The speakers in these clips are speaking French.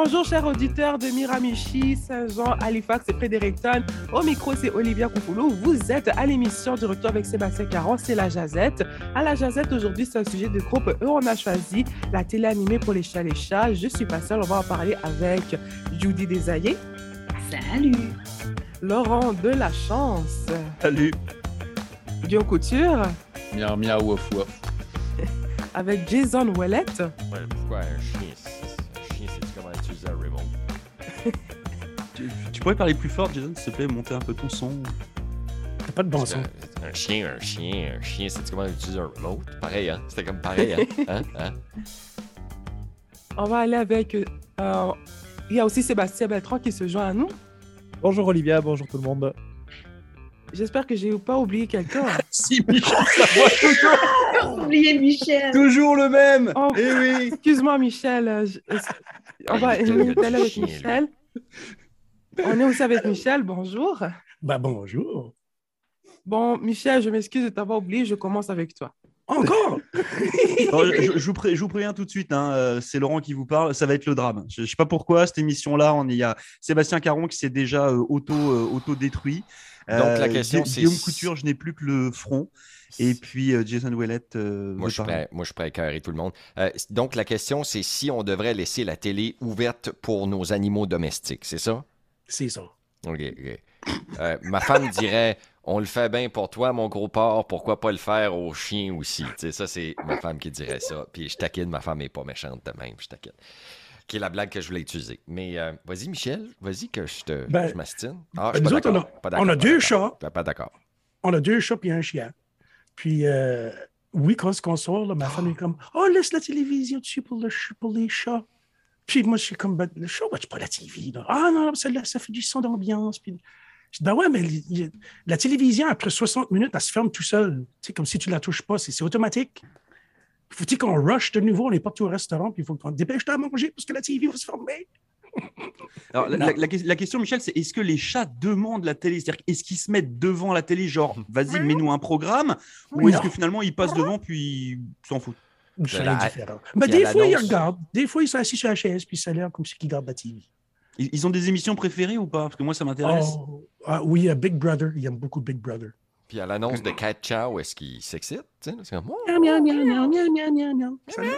Bonjour, chers auditeurs de Miramichi, Saint-Jean, Halifax et Fredericton. Au micro, c'est Olivia Koufoulou. Vous êtes à l'émission du retour avec Sébastien Caron, c'est la Jazette. À la Jazette, aujourd'hui, c'est un sujet de groupe. Eux, on a choisi la télé animée pour les chats les chats. Je suis pas seule, on va en parler avec Judy Desaillé. Salut. Laurent de la Chance. Salut. Guillaume Couture. Miaou miaou wouf wouf. Avec Jason Ouellette. Ouais, pourquoi un chien? Tu, pourrais parler plus fort, Jason, s'il te plaît, monter un peu ton son? T'as pas de bon son. Un, un chien, un chien, un chien, c'est comment utiliser un remote? Pareil, hein? C'était comme pareil, hein? hein? hein? On va aller avec. euh, il y a aussi Sébastien Beltran qui se joint à nous. Bonjour Olivia, bonjour tout le monde. J'espère que j'ai pas oublié quelqu'un. Si, Michel Savoie, toujours, Oubliez Michel. toujours le même Oh. Eh oui Excuse-moi, Michel. je- On va avec. Michel. On est aussi avec Michel. Bonjour. Ben bonjour. Bon, Michel, je m'excuse de t'avoir oublié. Je commence avec toi. Encore? Alors, je, vous pré- je vous préviens tout de suite, hein, euh, c'est Laurent qui vous parle, ça va être le drame. Je ne sais pas pourquoi, cette émission-là, on y a Sébastien Caron qui s'est déjà euh, auto, euh, auto-détruit. Donc, la question, c'est- Guillaume Couture, je n'ai plus que le front. Et puis euh, Jason Ouellette. euh, Moi je, prêt, moi, je suis prêt à écœurer tout le monde. Euh, donc, la question, c'est si on devrait laisser la télé ouverte pour nos animaux domestiques, c'est ça? C'est ça. OK, OK. Euh, ma femme dirait On le fait bien pour toi, mon gros porc, pourquoi pas le faire aux chiens aussi? Ça, c'est ma femme qui dirait ça. Puis je taquine, ma femme n'est pas méchante de même, je taquine. Qui est la blague que je voulais utiliser. Mais euh, vas-y, Michel, vas-y que je te Ben, je m'astine. Ah, ben, je suis pas autres, on a- Pas on d'accord, a pas deux chats. Pas- Pas d'accord. On a deux chats et un chien. Puis, euh, oui, quand on sort, là, ma femme est comme Oh, laisse la télévision dessus pour, le pour les chats. Puis moi, je suis comme Ben, Le chat, watch pas la TV. Là. Ah non, ça, ça fait du son d'ambiance. Puis, je dis, ben ouais, mais la télévision, après 60 minutes, elle se ferme tout seul. Tu sais, comme si tu la touches pas, c'est c'est automatique. Il faut qu'on rush de nouveau, on est parti au restaurant, puis il faut qu'on dépêche de manger parce que la TV va se fermer. Alors, la, la- la que- la question, Michel, c'est est-ce que les chats demandent la télé? C'est-à-dire, est-ce qu'ils se mettent devant la télé, genre, vas-y, mets-nous un programme Ou est-ce que finalement, ils passent devant, puis ils s'en foutent? C'est des fois, ils regardent. Des fois, ils sont assis sur la chaise, puis ça a l'air comme ceux qui gardent la TV. ils, ils ont des émissions préférées ou pas Parce que moi, ça m'intéresse. Oh, ah, oui, euh, Big Brother. Il aime beaucoup Big Brother. Puis à l'annonce de Cat Chow, est-ce qu'il s'excite? C'est comme, Oh, miaou, miaou, miaou, miaou, miaou. Ça va?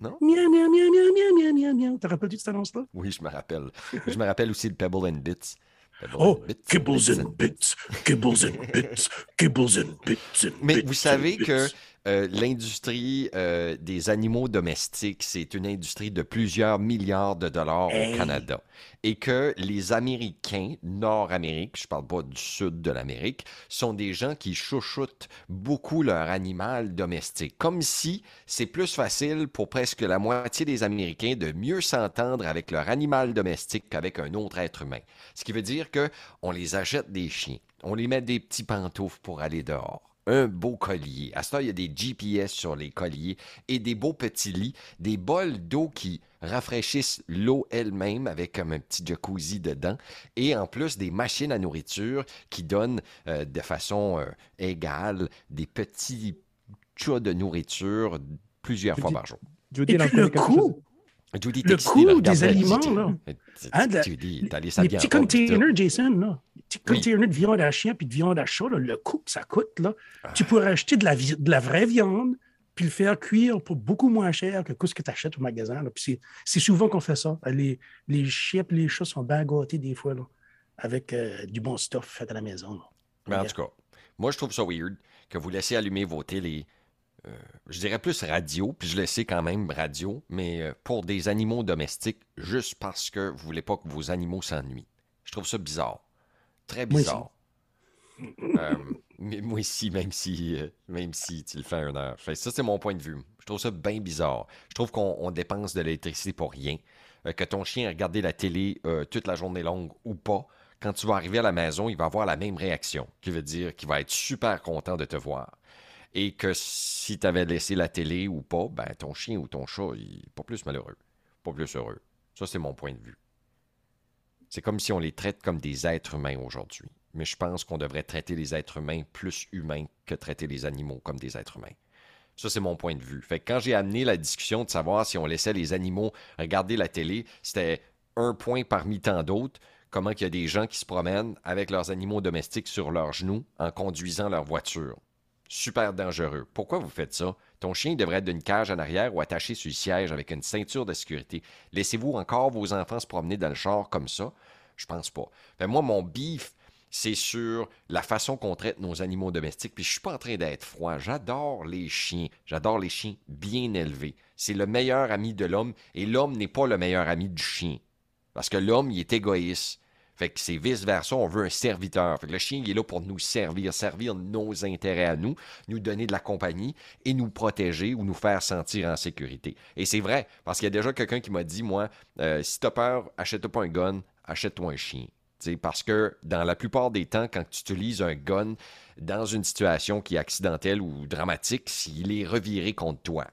Non? Miaou, miaou, miaou, miaou, miaou, miaou, miaou, miaou. Te rappelles-tu de cette annonce-là? Oui, je me rappelle. je me rappelle aussi le Pebble and Bits. Pebble Oh, and Bits, Kibbles Bits and bits, kibbles and bits, kibbles and bits and Mais bits vous savez and que bits. Euh, l'industrie euh, des animaux domestiques, c'est une industrie de plusieurs milliards de dollars au. Canada. Et que les Américains, Nord-Amérique, je parle pas du sud de l'Amérique, sont des gens qui chouchoutent beaucoup leur animal domestique. Comme si c'est plus facile pour presque la moitié des Américains de mieux s'entendre avec leur animal domestique qu'avec un autre être humain. Ce qui veut dire que on les achète des chiens, on les met des petits pantoufles pour aller dehors. Un beau collier. À ce temps, il y a des GPS sur les colliers et des beaux petits lits, des bols d'eau qui rafraîchissent l'eau elle-même avec comme un petit jacuzzi dedans et en plus des machines à nourriture qui donnent euh, de façon euh, égale des petits chats de nourriture plusieurs fois par jour. Judy, Et puis le coût, Judy, Le des aliments, là. Hein, de Judy, les petits containers, Jason, là. Petits Oui. containers de viande à chien puis de viande à chat, là, le coût que ça coûte, là, tu pourrais acheter de la, de la vraie viande puis le faire cuire pour beaucoup moins cher que ce que tu achètes au magasin. là. Puis c'est- c'est souvent qu'on fait ça. Les, les chiens et les chats sont bien gâtés des fois, là, avec euh, du bon stuff fait à la maison. là. Mais en tout cas, moi, je trouve ça weird que vous laissez allumer vos télés. euh, je dirais plus radio, puis je le sais quand même radio, mais euh, pour des animaux domestiques, juste parce que vous voulez pas que vos animaux s'ennuient. Je trouve ça bizarre. Très Moi aussi. bizarre. Euh, mais moi aussi, même si, euh, même si tu le fais à une heure. Fait Ça, c'est mon point de vue. Je trouve ça bien bizarre. Je trouve qu'on on dépense de l'électricité pour rien. Euh, que ton chien a regardé la télé toute la journée longue ou pas, quand tu vas arriver à la maison, il va avoir la même réaction, qui veut dire qu'il va être super content de te voir. Et que si tu avais laissé la télé ou pas, ben ton chien ou ton chat, il est pas plus malheureux, pas plus heureux. Ça, c'est mon point de vue. C'est comme si on les traite comme des êtres humains aujourd'hui. Mais je pense qu'on devrait traiter les êtres humains plus humains que traiter les animaux comme des êtres humains. Ça, c'est mon point de vue. Fait quand j'ai amené la discussion de savoir si on laissait les animaux regarder la télé, c'était un point parmi tant d'autres. Comment il y a des gens qui se promènent avec leurs animaux domestiques sur leurs genoux en conduisant leur voiture. Super dangereux. Pourquoi vous faites ça? Ton chien devrait être d'une cage en arrière ou attaché sur le siège avec une ceinture de sécurité. Laissez-vous encore vos enfants se promener dans le char comme ça? Je pense pas. Fait, moi, mon bif, c'est sur la façon qu'on traite nos animaux domestiques. Puis je suis pas en train d'être froid. J'adore les chiens. J'adore les chiens bien élevés. C'est le meilleur ami de l'homme et l'homme n'est pas le meilleur ami du chien. Parce que l'homme, il est égoïste. Fait que c'est vice-versa, on veut un serviteur. Fait que le chien, il est là pour nous servir, servir nos intérêts à nous, nous donner de la compagnie et nous protéger ou nous faire sentir en sécurité. Et c'est vrai, parce qu'il y a déjà quelqu'un qui m'a dit, moi, euh, si t'as peur, achète-toi pas un gun, achète-toi un chien. T'sais, parce que dans la plupart des temps, quand tu utilises un gun dans une situation qui est accidentelle ou dramatique, il est reviré contre toi.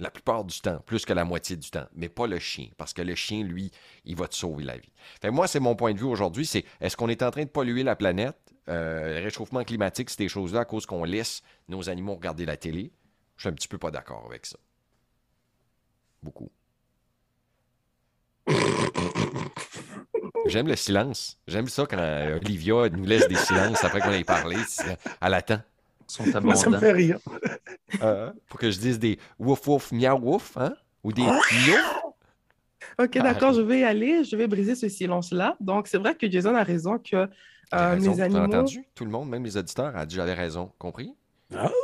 La plupart du temps, plus que la moitié du temps, mais pas le chien, parce que le chien, lui, il va te sauver la vie. Fait que moi, c'est mon point de vue aujourd'hui, c'est est-ce qu'on est en train de polluer la planète, euh, le réchauffement climatique, ces choses-là, à cause qu'on laisse nos animaux regarder la télé? Je suis un petit peu pas d'accord avec ça. Beaucoup. J'aime le silence. J'aime ça quand euh, Olivia nous laisse des silences après qu'on ait parlé. c'est- Elle attend. Sont Moi, ça me fait rire. Euh, pour que je dise des wouf wouf miaou wouf, hein? Ou des. Ok, Ah, d'accord, je vais y aller. Je vais briser ce silence-là. Donc, c'est vrai que Jason a raison que euh, raison, mes animaux. entendu? Tout le monde, même les auditeurs, a dit j'avais raison. Compris?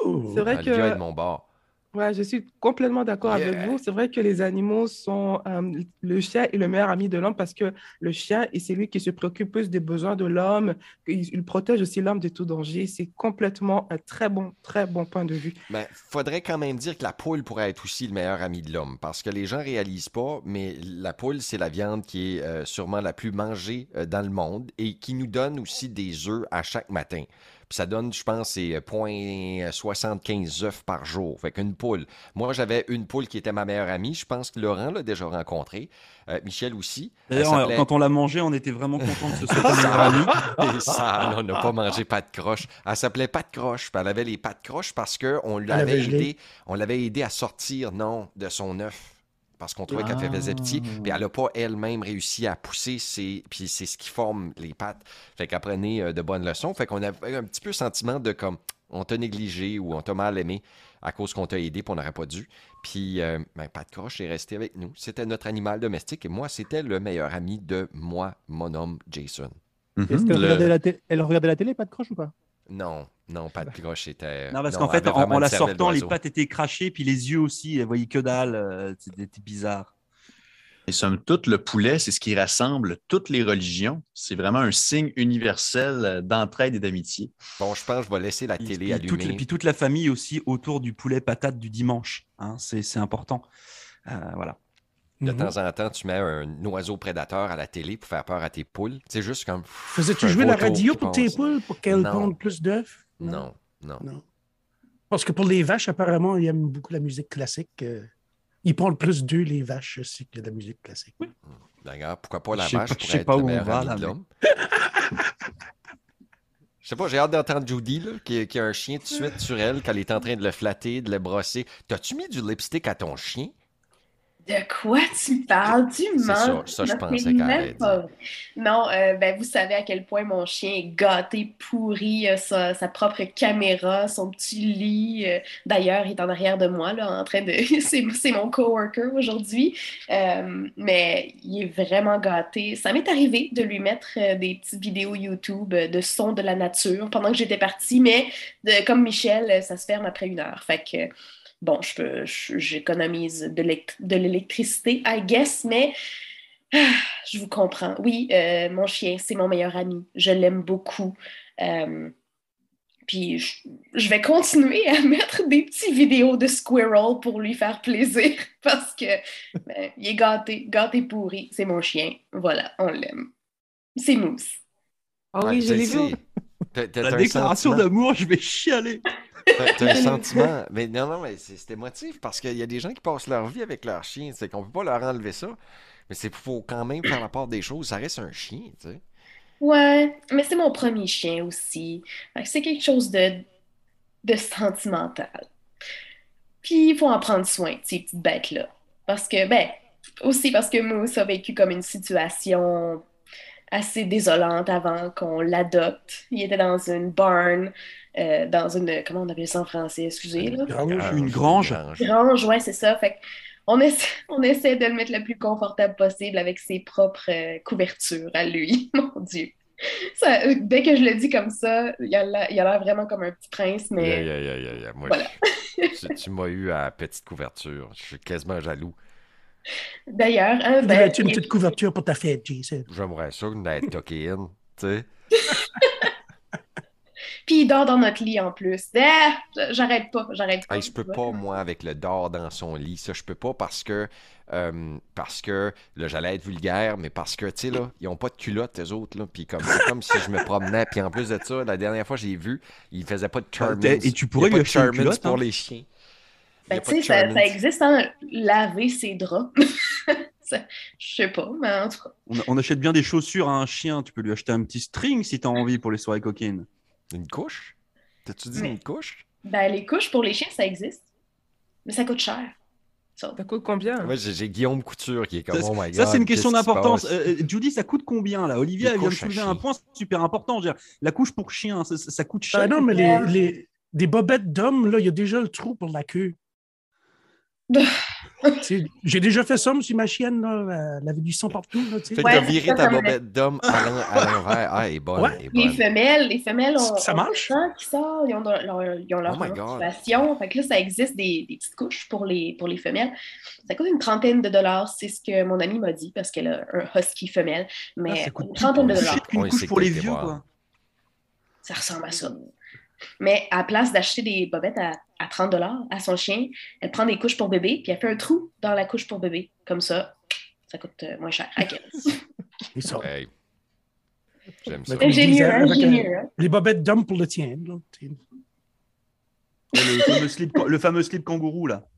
Oh! C'est vrai Olivia est de que mon bord. Ouais, je suis complètement d'accord avec vous. C'est vrai que les animaux sont euh, le chien est le meilleur ami de l'homme parce que le chien est celui qui se préoccupe plus des besoins de l'homme. Il, il protège aussi l'homme de tout danger. C'est complètement un très bon, très bon point de vue. Mais faudrait quand même dire que la poule pourrait être aussi le meilleur ami de l'homme, parce que les gens réalisent pas, mais la poule, c'est la viande qui est euh, sûrement la plus mangée euh, dans le monde et qui nous donne aussi des œufs à chaque matin. Puis ça donne, je pense, c'est euh, 0.75 œufs par jour. Fait qu'une poule. Moi, j'avais une poule qui était ma meilleure amie. Je pense que Laurent l'a déjà rencontré. Euh, Michel aussi. Elle D'ailleurs, quand on l'a mangé, on était vraiment contents que ce soit ton meilleur ami. Et ça, on n'a pas mangé pas de croche. Elle s'appelait pas de croche. puis Elle avait les pattes croches parce qu'on avait l'avait aidé, on l'avait aidé à sortir, non, de son œuf. Parce qu'on trouvait qu'elle faisait petit. Puis elle n'a pas elle-même réussi à pousser ses. Puis c'est ce qui forme les pattes. Fait qu'elle prenait euh, de bonnes leçons. Fait qu'on avait un petit peu le sentiment de comme on t'a négligé ou on t'a mal aimé à cause qu'on t'a aidé puis on n'aurait pas dû. Puis, euh, ben, Pat Croche est resté avec nous. C'était notre animal domestique et moi, c'était le meilleur ami de moi, mon homme Jason. Est-ce Mhm. qu'elle Le- regardait, la elle regardait la télé, pas de croche ou pas? Non, non, pas de croche, c'était. Non, parce qu'en fait, en, la sortant, les pattes étaient crachées, puis les yeux aussi, elle voyait que dalle. euh, C'était bizarre. Et somme toute, le poulet, c'est ce qui rassemble toutes les religions. C'est vraiment un signe universel euh, d'entraide et d'amitié. Bon, je pense que je vais laisser la télé puis toute, allumée. puis toute la famille aussi autour du poulet patate du dimanche. hein, c'est c'est important. Euh, voilà. De Mhm. temps en temps, tu mets un oiseau prédateur à la télé pour faire peur à tes poules. C'est juste comme. Faisais-tu jouer la radio pour tes poules pour qu'elles pondent plus d'œufs? Non, non. Non. Parce que pour les vaches, apparemment, ils aiment beaucoup la musique classique. euh, Ils pondent plus d'œufs, les vaches, aussi, que la musique classique. D'ailleurs, pourquoi pas la Je sais vache pas- je pourrait sais être pas le où de l'homme? Je sais pas, j'ai hâte d'entendre Judy, là, qui, qui a un chien tout de suite sur elle, qu'elle est en train de le flatter, de le brosser. T'as-tu mis du lipstick à ton chien? De quoi tu parles? Tu mens. ça, je Non, pensais vrai. Non, euh, ben, vous savez à quel point mon chien est gâté, pourri, euh, sa, sa propre caméra, son petit lit. euh, D'ailleurs, il est en arrière de moi, là, en train de. C'est mon coworker aujourd'hui. Euh, mais il est vraiment gâté. Ça m'est arrivé de lui mettre euh, des petites vidéos YouTube de sons de la nature pendant que j'étais partie, mais de- comme Michel, ça se ferme après une heure. Fait que. Bon, je peux, je- j'économise de l'élect- de l'électricité, I guess, mais ah, je vous comprends. Oui, euh, mon chien, c'est mon meilleur ami. Je l'aime beaucoup. Euh, puis je, je vais continuer à mettre des petites vidéos de Squirrel pour lui faire plaisir parce que ben, il est gâté, gâté pourri. C'est mon chien. Voilà, on l'aime. C'est Mousse. Ah Ouais, oui, je l'ai vu. T'as- La déclaration d'amour, je vais chialer. T'as un sentiment. Mais non, non, mais c'est émotif parce qu'il y a des gens qui passent leur vie avec leur chien. C'est qu'on peut pas leur enlever ça. Mais c'est faut quand même faire la part des choses. Ça reste un chien, tu sais. Ouais, mais c'est mon premier chien aussi. C'est quelque chose de, de sentimental. Puis il faut en prendre soin, ces petites bêtes-là. Parce que, ben, aussi parce que Moose a vécu comme une situation assez désolante avant qu'on l'adopte. Il était dans une barn, euh, dans une, comment on appelle ça en français, excusez, là? Grange. Une grange. Grange, ouais, c'est ça. Fait on essaie, on essaie de le mettre le plus confortable possible avec ses propres euh, couvertures à lui. Mon Dieu. Ça, dès que je le dis comme ça, il a l'air vraiment comme un petit prince, mais Yeah, yeah, yeah. Moi, Voilà. je- tu, tu m'as eu à petite couverture. Je suis quasiment jaloux. d'ailleurs, hein, ben, Voudrais-tu une petite couverture pour ta fête, Jason? J'aimerais ça tucké in, tu sais. puis il dort dans notre lit en plus. Ah, j'arrête pas, j'arrête pas. Hey, je peux pas, moi, avec le dard dans son lit. Ça, je peux pas parce que, euh, parce que, là, j'allais être vulgaire, mais parce que, tu sais, là, ils ont pas de culotte, les autres, là. Puis comme, c'est comme si je me promenais. Puis en plus de ça, la dernière fois que j'ai vu, ils faisaient pas de Charmins. et tu pourrais Charmins culotte, pour hein? les chiens. Ben, tu sais, ça, existe, hein, laver ses draps. Je sais pas, mais en tout cas. On, on achète bien des chaussures à un chien. Tu peux lui acheter un petit string si tu as envie pour les soirées coquines. Une couche? T'as-tu dit Mais- une couche? Ben, les couches pour les chiens, ça existe. Mais ça coûte cher. Ça. Ça coûte combien? Moi, j'ai j'ai Guillaume Couture qui est comme, Ça, oh my god. ça, c'est une question d'importance. Euh, euh, Judy, ça coûte combien là? Elle vient de soulever un point super important. Je veux dire, la couche pour chien, ça, coûte cher. Ah non, mais les, les- des bobettes d'hommes, là, il y a déjà le trou pour la queue. J'ai déjà fait ça, monsieur ma chienne, là, elle avait du sang partout. Là, tu sais. Fait que Ouais, ça, ta bobette d'homme à l'en- à l'envers. Ah, elle est bonne, Ouais. elle est Les femelles, les femelles ont, Ça ont marche? qui sort, ils ont, leur- leur- ils ont leur Oh. Fait que là, ça existe des, des petites couches pour les, pour les femelles. Ça coûte une trentaine de dollars, c'est ce que mon amie m'a dit, parce qu'elle a un husky femelle. Ah, Mais ça coûte une trentaine de dollars, couche c'est pour les vieux, quoi. ça ressemble à ça. Mais à la place d'acheter des bobettes à, à 30 dollars à son chien, elle prend des couches pour bébé, puis elle fait un trou dans la couche pour bébé. Comme ça, ça coûte euh, moins cher. Ça. Hey. J'aime ça. Ingénieux, ingénieux. Les bobettes d'hommes pour le tien. là, tu sais. Le fameux slip, le fameux slip kangourou, là.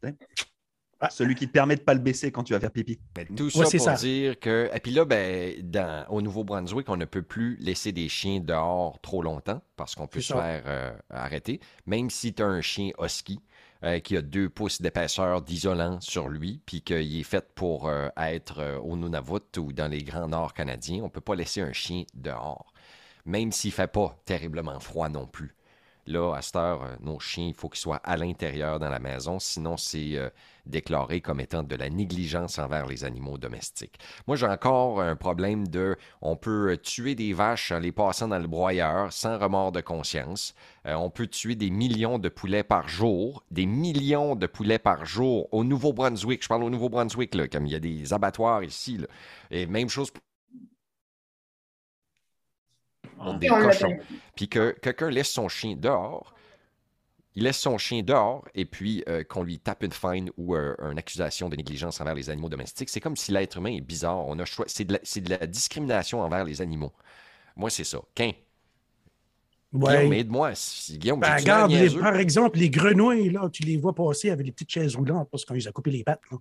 Ah. Celui qui te permet de pas le baisser quand tu vas faire pipi. Mais tout Ouais, ça c'est pour ça. dire que. Et puis là, ben, dans- au Nouveau-Brunswick, on ne peut plus laisser des chiens dehors trop longtemps parce qu'on peut se ça. faire euh, arrêter. Même si tu as un chien husky euh, qui a deux pouces d'épaisseur d'isolant sur lui, puis qu'il est fait pour euh, être euh, au Nunavut ou dans les grands nord canadiens, on ne peut pas laisser un chien dehors. Même s'il ne fait pas terriblement froid non plus. Là, à cette heure, euh, nos chiens, il faut qu'ils soient à l'intérieur dans la maison, sinon c'est euh, déclaré comme étant de la négligence envers les animaux domestiques. Moi, j'ai encore un problème de on peut euh, tuer des vaches en les passant dans le broyeur sans remords de conscience. On peut tuer des millions de poulets par jour, des millions de poulets par jour au Nouveau-Brunswick. Je parle au Nouveau-Brunswick, comme il y a des abattoirs ici. Et même chose des cochons puis que quelqu'un laisse son chien dehors, il laisse son chien dehors et puis euh, qu'on lui tape une fine ou euh, une accusation de négligence envers les animaux domestiques, c'est comme si l'être humain est bizarre. On a c'est de, la- c'est de la discrimination envers les animaux. Moi, c'est ça. Qu'un. Ouais. Guillaume, aide-moi. Si- Guillaume, Ben, regarde, les- par exemple, les grenouilles, là, tu les vois passer avec les petites chaises roulantes parce qu'on les a coupé les pattes. Là.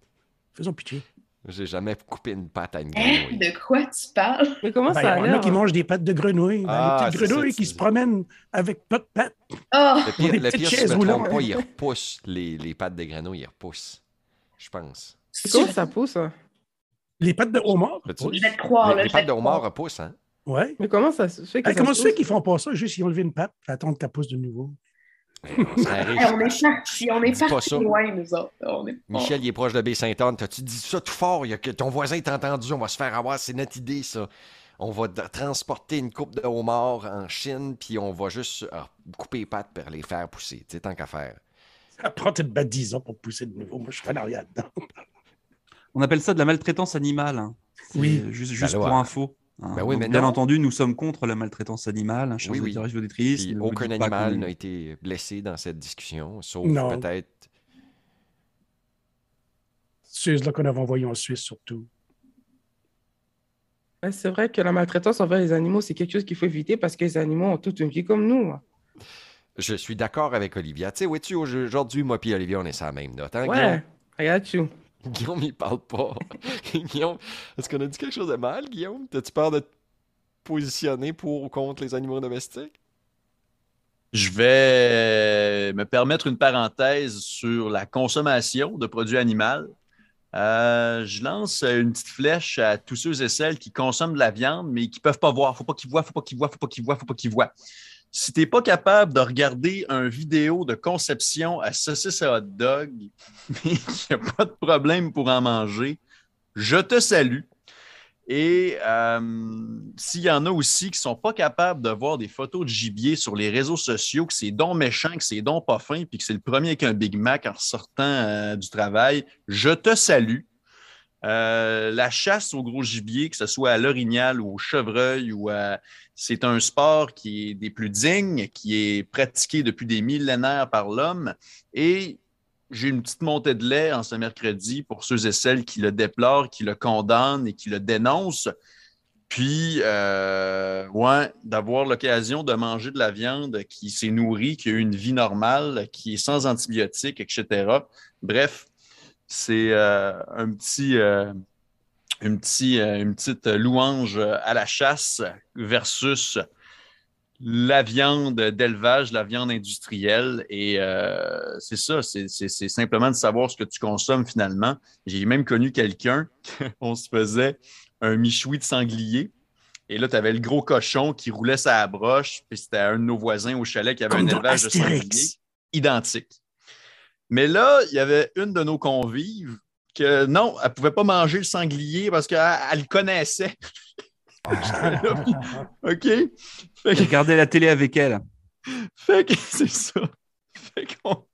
Faisons pitié. J'ai jamais coupé une patte à une Hein? grenouille. De quoi tu parles? Mais comment Ben, ça il y a en a qui mangent des pattes de grenouilles. Ben, Ah, les petites c'est ça, grenouilles qui se promènent avec pas de pattes. Oh! Le pire, le petites pire, si je me trompe pas, ils repoussent les, les pattes de grenouille, ils repoussent. Je pense. Comment ça pousse? hein? Les pattes de homard. Oui. Je vais te croire, les là. les pattes de homard repoussent, hein? Ouais. Mais comment ça se fait que Hey, ça comment pousse? fait qu'ils font pas ça? Juste ils ont levé une patte, puis attendre qu'elle pousse de nouveau? Hey, on est parti, on est pas parti loin, nous autres. On est... Michel, il est proche de Baie-Saint-Anne. T'as-tu dit ça tout fort? Il y a que ton voisin t'a entendu. On va se faire avoir. C'est notre idée, ça. On va transporter une coupe de homards en Chine, puis on va juste euh, couper les pattes pour les faire pousser. Tu sais, tant qu'à faire. Ça prend peut-être 10 ans pour pousser de nouveau. Moi, je suis arrière dedans. On appelle ça de la maltraitance animale. hein. Oui. Juste, Ben juste pour info. Hein. Ben oui, Donc, mais bien non. entendu, nous sommes contre la maltraitance animale, hein, chers Oui, oui. aucun animal n'a été blessé dans cette discussion, sauf peut-être. C'est là qu'on avait envoyé en Suisse, surtout. C'est vrai que la maltraitance envers les animaux, c'est quelque chose qu'il faut éviter parce que les animaux ont toute une vie comme nous. hein. Je suis d'accord avec Olivia. Tu sais, aujourd'hui, moi et Olivia, on est sur la même note. Hein, Ouais, regarde you. Guillaume? Il parle pas. Guillaume, est-ce qu'on a dit quelque chose de mal, Guillaume? T'as-tu peur de te positionner pour ou contre les animaux domestiques? Je vais me permettre une parenthèse sur la consommation de produits animaux. Euh, je lance une petite flèche à tous ceux et celles qui consomment de la viande, mais qui ne peuvent pas voir. Faut pas qu'ils voient, faut pas qu'ils voient, faut pas qu'ils voient, faut pas qu'ils voient. Si tu n'es pas capable de regarder une vidéo de conception à saucisse à hot dog, mais qu'il n'y a pas de problème pour en manger, je te salue. Et euh, s'il y en a aussi qui ne sont pas capables de voir des photos de gibier sur les réseaux sociaux, que c'est donc méchant, que c'est donc pas fin, puis que c'est le premier avec un Big Mac en sortant euh, du travail, je te salue. Euh, la chasse au gros gibier, que ce soit à l'orignal ou au chevreuil, c'est un sport qui est des plus dignes, qui est pratiqué depuis des millénaires par l'homme. Et j'ai une petite montée de lait en ce mercredi pour ceux et celles qui le déplorent, qui le condamnent et qui le dénoncent. Puis, euh, ouais, d'avoir l'occasion de manger de la viande qui s'est nourrie, qui a eu une vie normale, qui est sans antibiotiques, etc. Bref, c'est euh, un petit, euh, une, une petite louange à la chasse versus la viande d'élevage, la viande industrielle. Et euh, c'est ça, c'est simplement de savoir ce que tu consommes finalement. J'ai même connu quelqu'un, on se faisait un michoui de sanglier. Et là, tu avais le gros cochon qui roulait sa broche, puis c'était un de nos voisins au chalet qui avait un élevage de sanglier identique. Mais là, il y avait une de nos convives que non, elle ne pouvait pas manger le sanglier parce qu'elle le connaissait. OK? Regardez la télé avec elle. Fait que c'est ça. Fait qu'on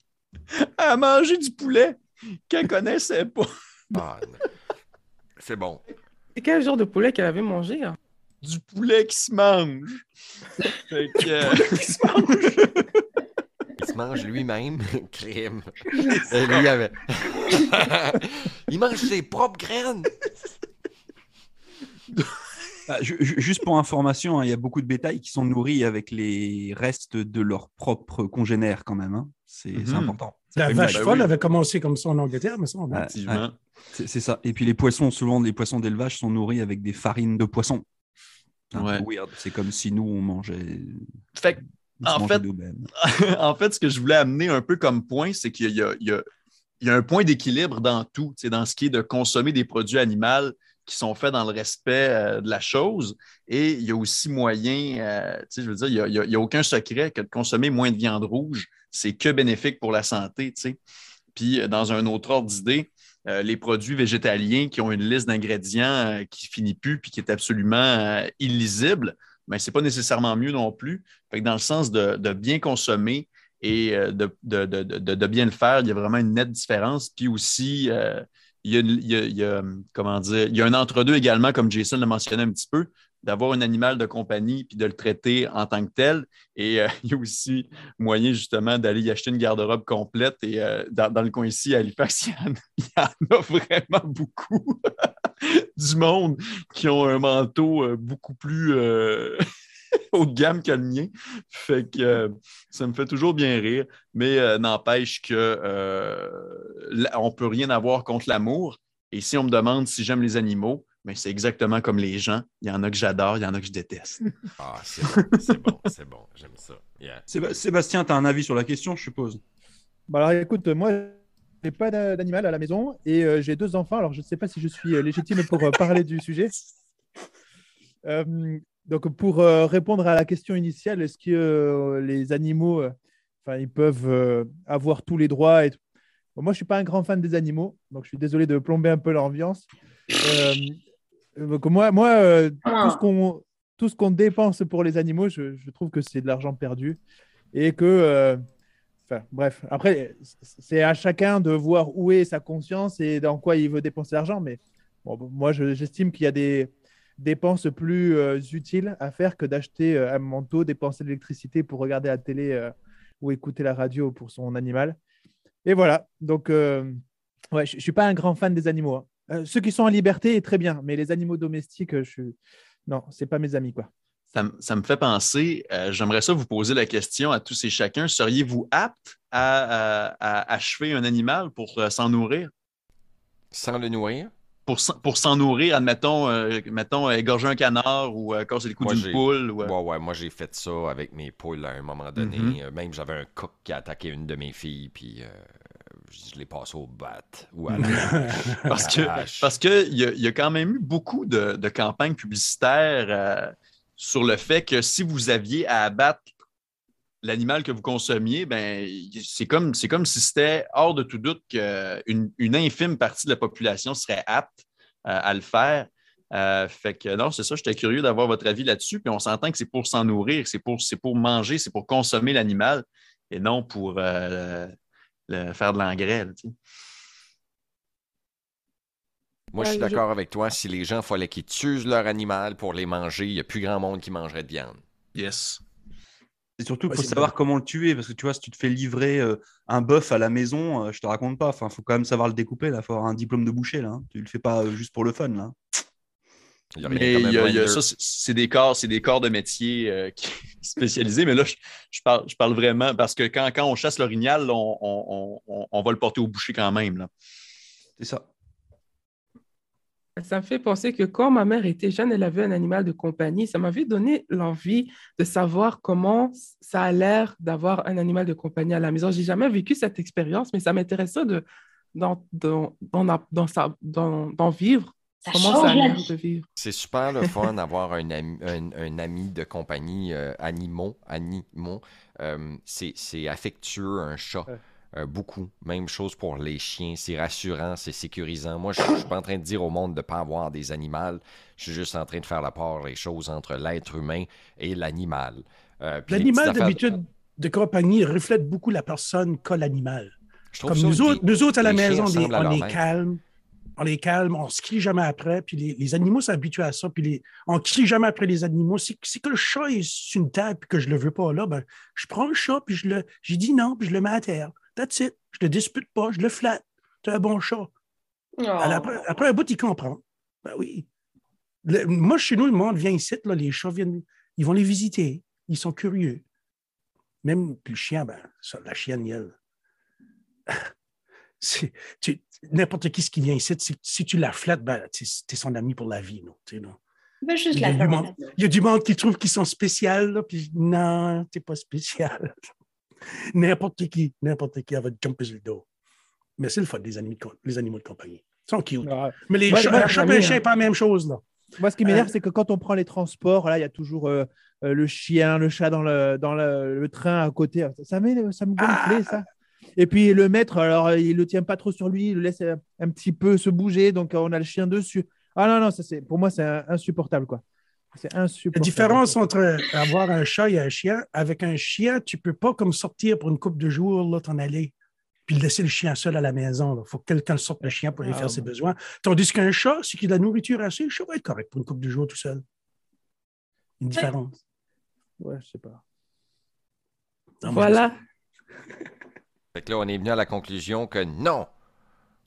a mangé du poulet qu'elle connaissait pas. Ah, c'est bon. C'est quel genre de poulet qu'elle avait mangé? Hein? Du poulet qui se mange. Fait que... Euh, qui se mange? Se mange lui-même, crème. lui avait... Il mange ses propres graines. Bah, juste pour information, hein, il y a beaucoup de bétail qui sont nourris avec les restes de leurs propres congénères quand même. Hein. C'est mhm. important. La vache folle avait commencé comme ça en Angleterre, mais ça, on C'est ça. Et puis les poissons, souvent les poissons d'élevage sont nourris avec des farines de poisson. C'est comme si nous, on mangeait. Fait, en, fait, en fait, ce que je voulais amener un peu comme point, c'est qu'il y, y, a un point d'équilibre dans tout, dans ce qui est de consommer des produits animaux qui sont faits dans le respect euh, de la chose. Et il y a aussi moyen, euh, je veux dire, il n'y a, aucun secret que de consommer moins de viande rouge, c'est que bénéfique pour la santé. Puis, euh, dans un autre ordre d'idée, les produits végétaliens qui ont une liste d'ingrédients qui finit plus puis qui est absolument illisible, mais ben, ce n'est pas nécessairement mieux non plus. Dans le sens de, bien consommer et de, de, bien le faire, il y a vraiment une nette différence. Puis aussi, il y a, un entre-deux également, comme Jason l'a mentionné un petit peu, d'avoir un animal de compagnie puis de le traiter en tant que tel. Et euh, il y a aussi moyen justement d'aller y acheter une garde-robe complète. Et euh, dans, le coin ici, à Halifax, il y en, a vraiment beaucoup du monde qui ont un manteau euh, beaucoup plus haut de gamme que le mien. Fait que euh, ça me fait toujours bien rire, mais euh, n'empêche que euh, on peut rien avoir contre l'amour. Et si on me demande si j'aime les animaux, mais ben, c'est exactement comme les gens. Il y en a que j'adore, il y en a que je déteste. Ah, c'est bon, c'est bon, j'aime ça. Sébastien, tu as un avis sur la question, je suppose? Bah alors écoute, moi, j'ai pas d'animal à la maison et j'ai deux enfants, alors je ne sais pas si je suis légitime pour parler du sujet. Donc, pour euh, répondre à la question initiale, est-ce que euh, les animaux, euh, enfin, ils peuvent avoir tous les droits et... Moi, je ne suis pas un grand fan des animaux, donc je suis désolé de plomber un peu l'ambiance. moi, moi tout ce qu'on dépense pour les animaux, je, je trouve que c'est de l'argent perdu et que, bref, après, c'est à chacun de voir où est sa conscience et dans quoi il veut dépenser l'argent. Mais moi, j'estime qu'il y a des, dépenses plus euh, utiles à faire que d'acheter euh, un manteau, dépenser de l'électricité pour regarder la télé euh, ou écouter la radio pour son animal. Et voilà. Donc, je ne suis pas un grand fan des animaux. Hein. ceux qui sont en liberté, très bien. Mais les animaux domestiques, je non, ce n'est pas mes amis. quoi. Ça, me fait penser, j'aimerais ça vous poser la question à tous et chacun. Seriez-vous apte à, à, achever un animal pour s'en nourrir? Sans le nourrir? pour, s'en- pour s'en nourrir, admettons, euh, mettons, égorger un canard ou euh, casser le cou d'une poule. ou, euh, Ouais, ouais, moi j'ai fait ça avec mes poules à un moment donné. Mhm. Euh, Même j'avais un coq qui a attaqué une de mes filles, puis euh, je l'ai passé au bat ou à la Parce que hache. parce que il y, y a quand même eu beaucoup de, de campagnes publicitaires euh, sur le fait que si vous aviez à abattre l'animal que vous consommiez, ben c'est comme comme si c'était hors de tout doute qu'une une infime partie de la population serait apte euh, à le faire. Euh, fait que non, c'est ça, j'étais curieux d'avoir votre avis là-dessus. Puis on s'entend que c'est pour s'en nourrir, c'est pour, pour manger, c'est pour consommer l'animal et non pour euh, faire de l'engrais. Moi, je suis Ouais, je- d'accord avec toi. Si les gens fallait qu'ils tuent leur animal pour les manger, il n'y a plus grand monde qui mangerait de viande. Yes. Et surtout, il Ouais, faut savoir bien. comment le tuer, parce que tu vois, si tu te fais livrer euh, un bœuf à la maison, euh, je te raconte pas. Enfin, faut quand même savoir le découper. Là, faut avoir un diplôme de boucher. Là, hein. tu le fais pas euh, juste pour le fun. Là. Il y a rien Mais comme un il y a- il y a blender. ça, c'est- des corps, c'est des corps de métier euh, qui- spécialisés. Mais là, je, je parle, je parle vraiment parce que quand, quand on chasse l'orignal, on, on- on- on va le porter au boucher quand même. Là. C'est ça. Ça me fait penser que quand ma mère était jeune, elle avait un animal de compagnie. Ça m'avait donné l'envie de savoir comment ça a l'air d'avoir un animal de compagnie à la maison. J'ai jamais vécu cette expérience, mais ça m'intéressait de d'en vivre. Ça comment ça a change la l'air vie. de vivre. C'est super le fun d'avoir un ami, un, un ami de compagnie euh, animaux. animaux. Euh, c'est c'est affectueux, un chat. Ouais. Euh, beaucoup. Même chose pour les chiens. C'est rassurant, c'est sécurisant. Moi, je ne suis pas en train de dire au monde de ne pas avoir des animaux. Je suis juste en train de faire la part des choses entre l'être humain et l'animal. Euh, L'animal, affaires- d'habitude, de compagnie reflète beaucoup la personne que l'animal. Comme nous, autres, nous autres, à la maison, on est, à calme. On est calme, on se crie jamais après. Puis les, les animaux s'habituent à ça. Puis les, on crie jamais après les animaux. Si, si que le chat est sur une table et que je le veux pas là, ben, je prends le chat puis je le, j'ai dit non puis je le mets à terre. That's it. Je le dispute pas, je le flatte. C'est un bon chat. Oh. Après, après un bout, il comprend. Ben oui. Le- moi, chez nous, le monde vient ici, là, les chats viennent, ils vont les visiter. Ils sont curieux. Même le chien, ben, ça, la chienne, elle. tu- N'importe qui ce qui vient ici, si, tu la flattes, ben, tu es son ami pour la vie. tu. Ben, juste Il y la a du faire. monde- Il y a du monde qui trouve qu'ils sont spéciaux, puis non, t'es pas spécial. N'importe qui, n'importe qui, te jumper sur le dos. Mais c'est le fun, les animaux les animaux de compagnie. Ils sont cute. Ah, Mais les Moi, chats, moi, un chat et chien, pas la même chose, là. Moi, ce qui m'énerve, Euh, c'est que quand on prend les transports, là, il y a toujours euh, euh, le chien, le chat dans le, dans le, le train à côté. Ça, me- ça me gonflait, ça. Et puis le maître, alors, il le tient pas trop sur lui, il le laisse un petit peu se bouger, donc on a le chien dessus. Ah non, non, ça, c'est, pour moi, c'est insupportable, quoi. C'est insupportable. La différence entre avoir un chat et un chien, avec un chien, tu peux pas comme sortir pour une couple de jours, là, t'en aller, puis laisser le chien seul à la maison. Il faut que quelqu'un sorte le chien pour aller Ah, faire ses bon. besoins. Tandis qu'un chat, c'est qu'il a de la nourriture assez, le chat va être correct pour une couple de jours tout seul. Une différence. Ouais, je sais pas. Non, Voilà. Fait que là, on est venu à la conclusion que non.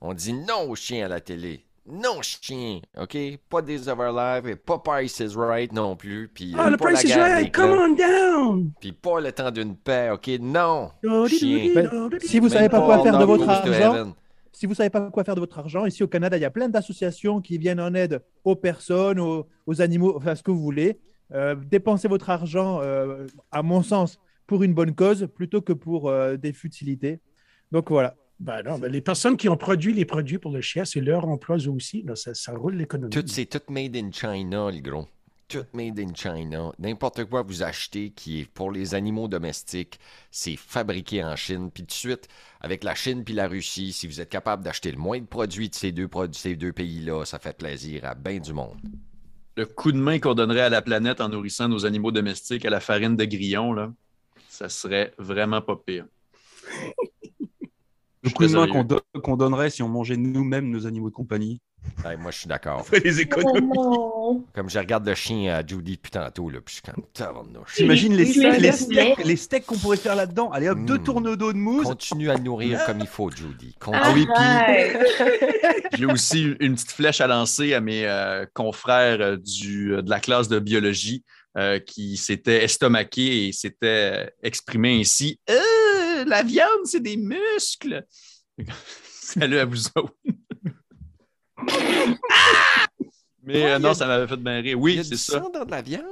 On dit non au chien à la télé. Non, chien, OK? Pas des overlaps et pas Price is Right non plus. Puis, Ah, le pas price la is right, come on down! Puis pas le temps d'une paix, OK? Non! Ben, si vous Même savez pas quoi faire de votre argent, si vous savez pas quoi faire de votre argent, ici au Canada, il y a plein d'associations qui viennent en aide aux personnes, aux, aux animaux, enfin ce que vous voulez. Euh, dépensez votre argent, euh, à mon sens, pour une bonne cause plutôt que pour euh, des futilités. Donc voilà. Ben non, ben les personnes qui ont produit les produits pour le chien, c'est leur emploi eux aussi. Là, ça, ça roule l'économie. Tout, c'est tout made in China, le gros. Tout made in China. N'importe quoi vous achetez qui est pour les animaux domestiques, c'est fabriqué en Chine. Puis tout de suite, avec la Chine puis la Russie, si vous êtes capable d'acheter le moins de produits de ces deux, ces deux pays-là, ça fait plaisir à bien du monde. Le coup de main qu'on donnerait à la planète en nourrissant nos animaux domestiques à la farine de grillon, là, ça serait vraiment pas pire. Le coup de main qu'on do- qu'on donnerait si on mangeait nous-mêmes nos animaux de compagnie. Ouais, moi, je suis d'accord. On ferait des Oh économies. non! Comme je regarde le chien à Judy depuis tantôt, là, puis je suis comme tabarnouche. T'imagines les steaks, les steaks, les steaks qu'on pourrait faire là-dedans? Allez hop, deux Mm. tourneaux d'eau de mousse. Continue à nourrir comme il faut, Judy. Continue. Ah oui, puis-. J'ai aussi une petite flèche à lancer à mes euh, confrères euh, du, euh, de la classe de biologie euh, qui s'étaient estomaqués et s'étaient euh, exprimés ainsi. Euh, la viande, c'est des muscles. Salut à vous autres. Mais Ouais, euh, non, ça m'avait fait bien rire. Il y Oui, a c'est du ça. sang dans de la viande?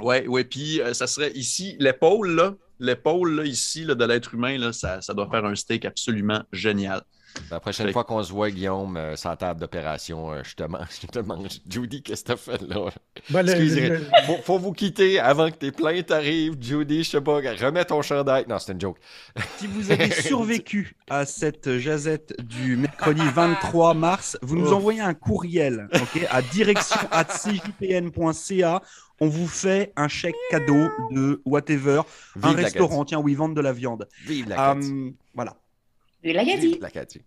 Oui, oui. Puis euh, ça serait ici, l'épaule, là, l'épaule, là, ici, là, de l'être humain, là, ça, ça doit faire un steak absolument génial. La prochaine Fait- fois qu'on se voit, Guillaume, euh, sans table d'opération, euh, je te mange, je te mange. Judy, qu'est-ce que t'as fait là? Ben, Excusez. le- Faut, faut vous quitter avant que tes plaintes arrivent, Judy. Je sais pas, remets ton chandail. Non, c'est une joke. Si vous avez survécu à cette jazette du mercredi 23 mars, vous nous Ouf. envoyez un courriel ok, à direction@cjpn.ca. On vous fait un chèque cadeau de whatever, un restaurant, tiens, où ils vendent de la viande. Vive l'Acadie. Euh, voilà. De l'Acadie.